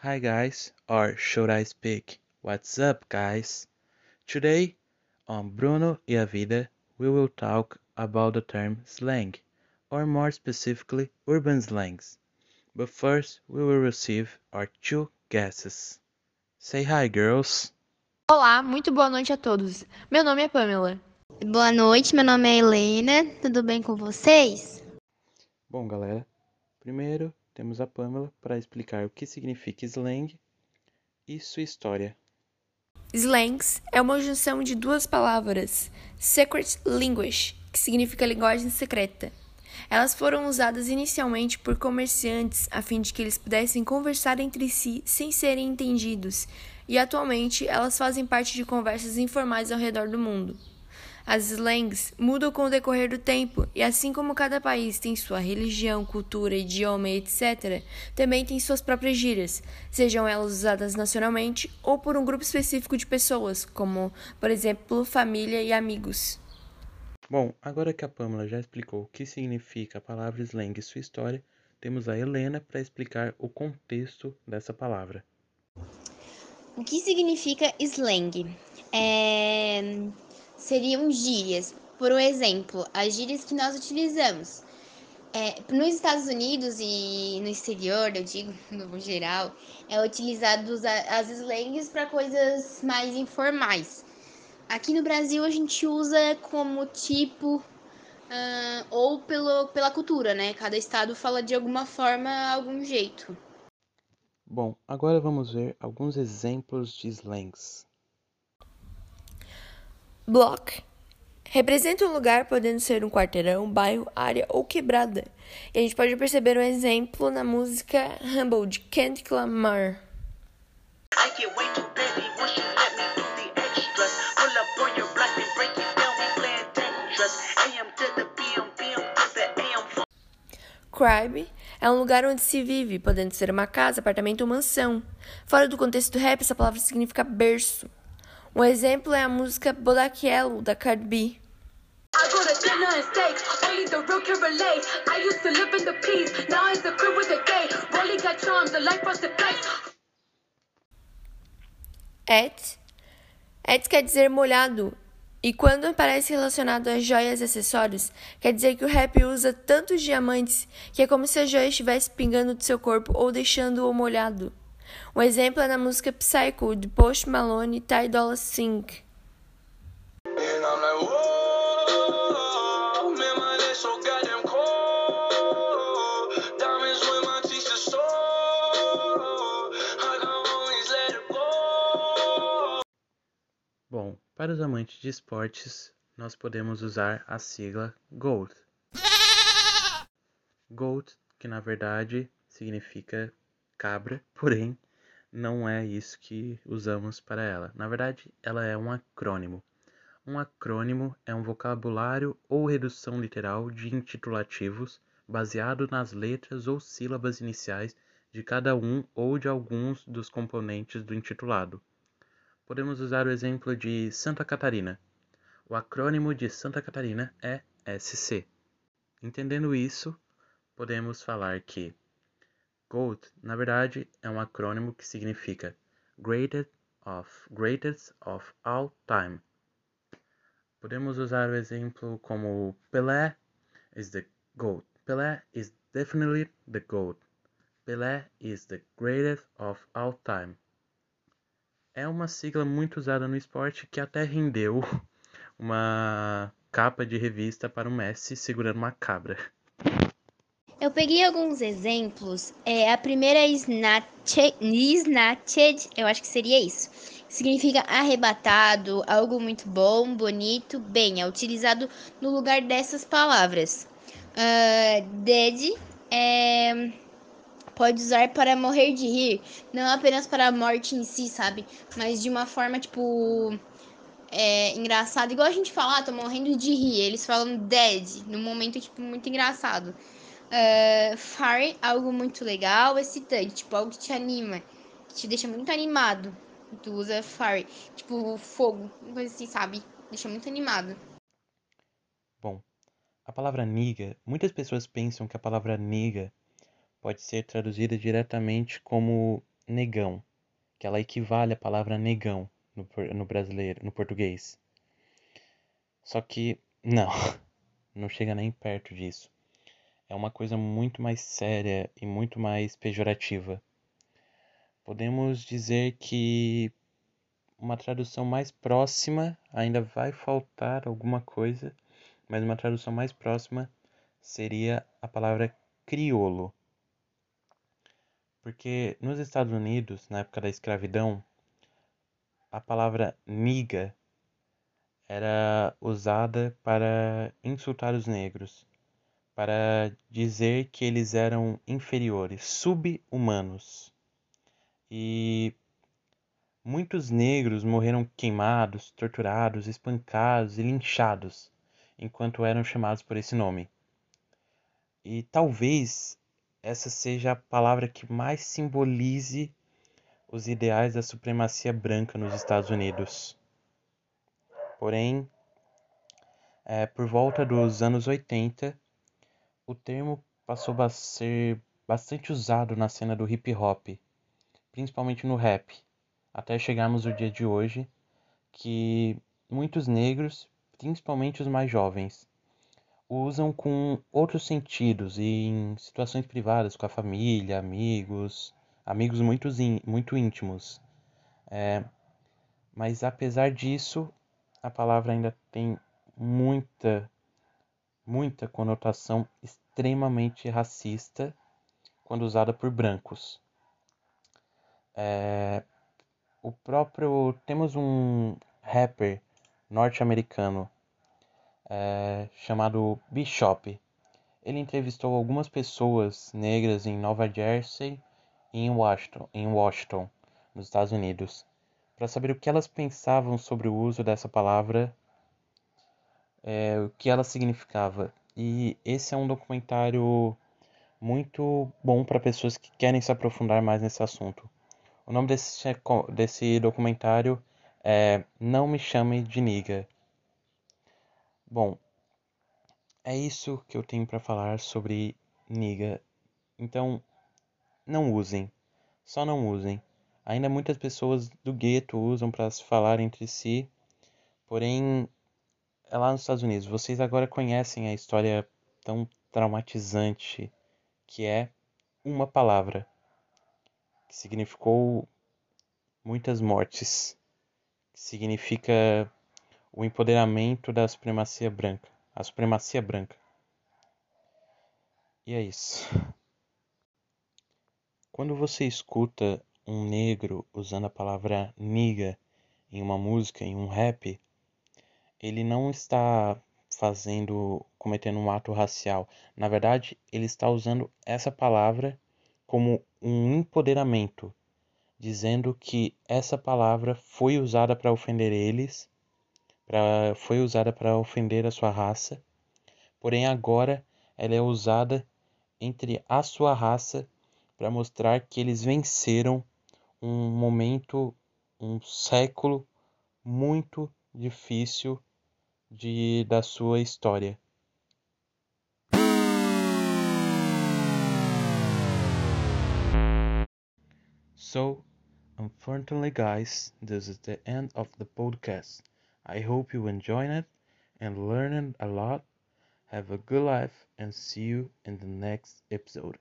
Hi guys, or should I speak, what's up guys? Today, on Bruno e a Vida, we will talk about the term slang, or more specifically, urban slangs. But first, we will receive our two guesses. Say hi girls! Olá, muito boa noite a todos. Meu nome é Pamela. Boa noite, meu nome é Helena. Tudo bem com vocês? Bom, galera, primeiro temos a Pamela para explicar o que significa slang e sua história. Slangs é uma junção de duas palavras, secret language, que significa linguagem secreta. Elas foram usadas inicialmente por comerciantes a fim de que eles pudessem conversar entre si sem serem entendidos, e atualmente elas fazem parte de conversas informais ao redor do mundo. As slangs mudam com o decorrer do tempo, e assim como cada país tem sua religião, cultura, idioma e etc., também tem suas próprias gírias, sejam elas usadas nacionalmente ou por um grupo específico de pessoas, como, por exemplo, família e amigos. Bom, agora que a Pamela já explicou o que significa a palavra slang e sua história, temos a Helena para explicar o contexto dessa palavra. O que significa slang? É... Seriam gírias. Por exemplo, as gírias que nós utilizamos. É, nos Estados Unidos e no exterior, eu digo no geral, é utilizado as slangs para coisas mais informais. Aqui no Brasil a gente usa como tipo uh, ou pelo, pela cultura, né? Cada estado fala de alguma forma, algum jeito. Bom, agora vamos ver alguns exemplos de slangs. Block representa um lugar podendo ser um quarteirão, bairro, área ou quebrada. E a gente pode perceber um exemplo na música Humble de Kendrick Lamar. Crime é um lugar onde se vive, podendo ser uma casa, apartamento ou mansão. Fora do contexto do rap, essa palavra significa berço. Um exemplo é a música Bodak Yellow, da Cardi B. Et. Et quer dizer molhado. E quando aparece relacionado a joias e acessórios, quer dizer que o rap usa tantos diamantes que é como se a joia estivesse pingando do seu corpo ou deixando-o molhado. Um exemplo é na música Psycho de Post Malone e Ty Dolla $ign. Bom, para os amantes de esportes, nós podemos usar a sigla GOAT. GOAT, que na verdade significa cabra, porém não é isso que usamos para ela. Na verdade, ela é um acrônimo. Um acrônimo é um vocabulário ou redução literal de intitulativos baseado nas letras ou sílabas iniciais de cada um ou de alguns dos componentes do intitulado. Podemos usar o exemplo de Santa Catarina. O acrônimo de Santa Catarina é SC. Entendendo isso, podemos falar que GOAT, na verdade, é um acrônimo que significa Greatest of, Greatest of All Time. Podemos usar o exemplo como Pelé is the GOAT. Pelé is definitely the GOAT. Pelé is the greatest of all time. É uma sigla muito usada no esporte que até rendeu uma capa de revista para o Messi segurando uma cabra. Eu peguei alguns exemplos. É, a primeira é snatched, snatched, eu acho que seria isso. Significa arrebatado, algo muito bom, bonito, bem. É utilizado no lugar dessas palavras. Uh, dead é, pode usar para morrer de rir, não apenas para a morte em si, sabe? Mas de uma forma tipo é, engraçada, igual a gente fala, ah, tô morrendo de rir. Eles falam dead, no momento tipo muito engraçado. Uh, algo muito legal, excitante, tipo, algo que te anima, que te deixa muito animado. Tu usa fire, tipo, fogo, coisa assim, sabe? Deixa muito animado. Bom, a palavra niga, muitas pessoas pensam que a palavra niga pode ser traduzida diretamente como negão, que ela equivale à palavra negão no, no brasileiro, no português. Só que não, não chega nem perto disso. É uma coisa muito mais séria e muito mais pejorativa. Podemos dizer que uma tradução mais próxima, ainda vai faltar alguma coisa, mas uma tradução mais próxima seria a palavra criolo. Porque nos Estados Unidos, na época da escravidão, a palavra niga era usada para insultar os negros, para dizer que eles eram inferiores, sub-humanos. E muitos negros morreram queimados, torturados, espancados e linchados enquanto eram chamados por esse nome. E talvez essa seja a palavra que mais simbolize os ideais da supremacia branca nos Estados Unidos. Porém, é, por volta dos anos 80, o termo passou a ser bastante usado na cena do hip hop, principalmente no rap, até chegarmos ao dia de hoje, que muitos negros, principalmente os mais jovens, usam com outros sentidos e em situações privadas com a família, amigos, amigos muito, muito íntimos. É, mas apesar disso, a palavra ainda tem muita, muita conotação extremamente racista quando usada por brancos. É, o próprio temos um rapper norte-americano é, chamado Bishop. Ele entrevistou algumas pessoas negras em Nova Jersey e em Washington, em Washington nos Estados Unidos para saber o que elas pensavam sobre o uso dessa palavra, é, o que ela significava. E esse é um documentário muito bom para pessoas que querem se aprofundar mais nesse assunto. O nome desse, desse documentário é Não Me Chame de Niga. Bom, é isso que eu tenho para falar sobre niga. Então, não usem. Só não usem. Ainda muitas pessoas do gueto usam para se falar entre si, porém, é lá nos Estados Unidos. Vocês agora conhecem a história tão traumatizante que é uma palavra que significou muitas mortes, que significa o empoderamento da supremacia branca, a supremacia branca. E é isso. Quando você escuta um negro usando a palavra niga em uma música, em um rap, ele não está fazendo, cometendo um ato racial. Na verdade, ele está usando essa palavra como um empoderamento, dizendo que essa palavra foi usada para ofender eles, pra, foi usada para ofender a sua raça, porém agora ela é usada entre a sua raça para mostrar que eles venceram um momento, um século muito difícil de, da sua história. So, unfortunately, guys, this is the end of the podcast. I hope you enjoyed it and learned a lot. Have a good life and see you in the next episode.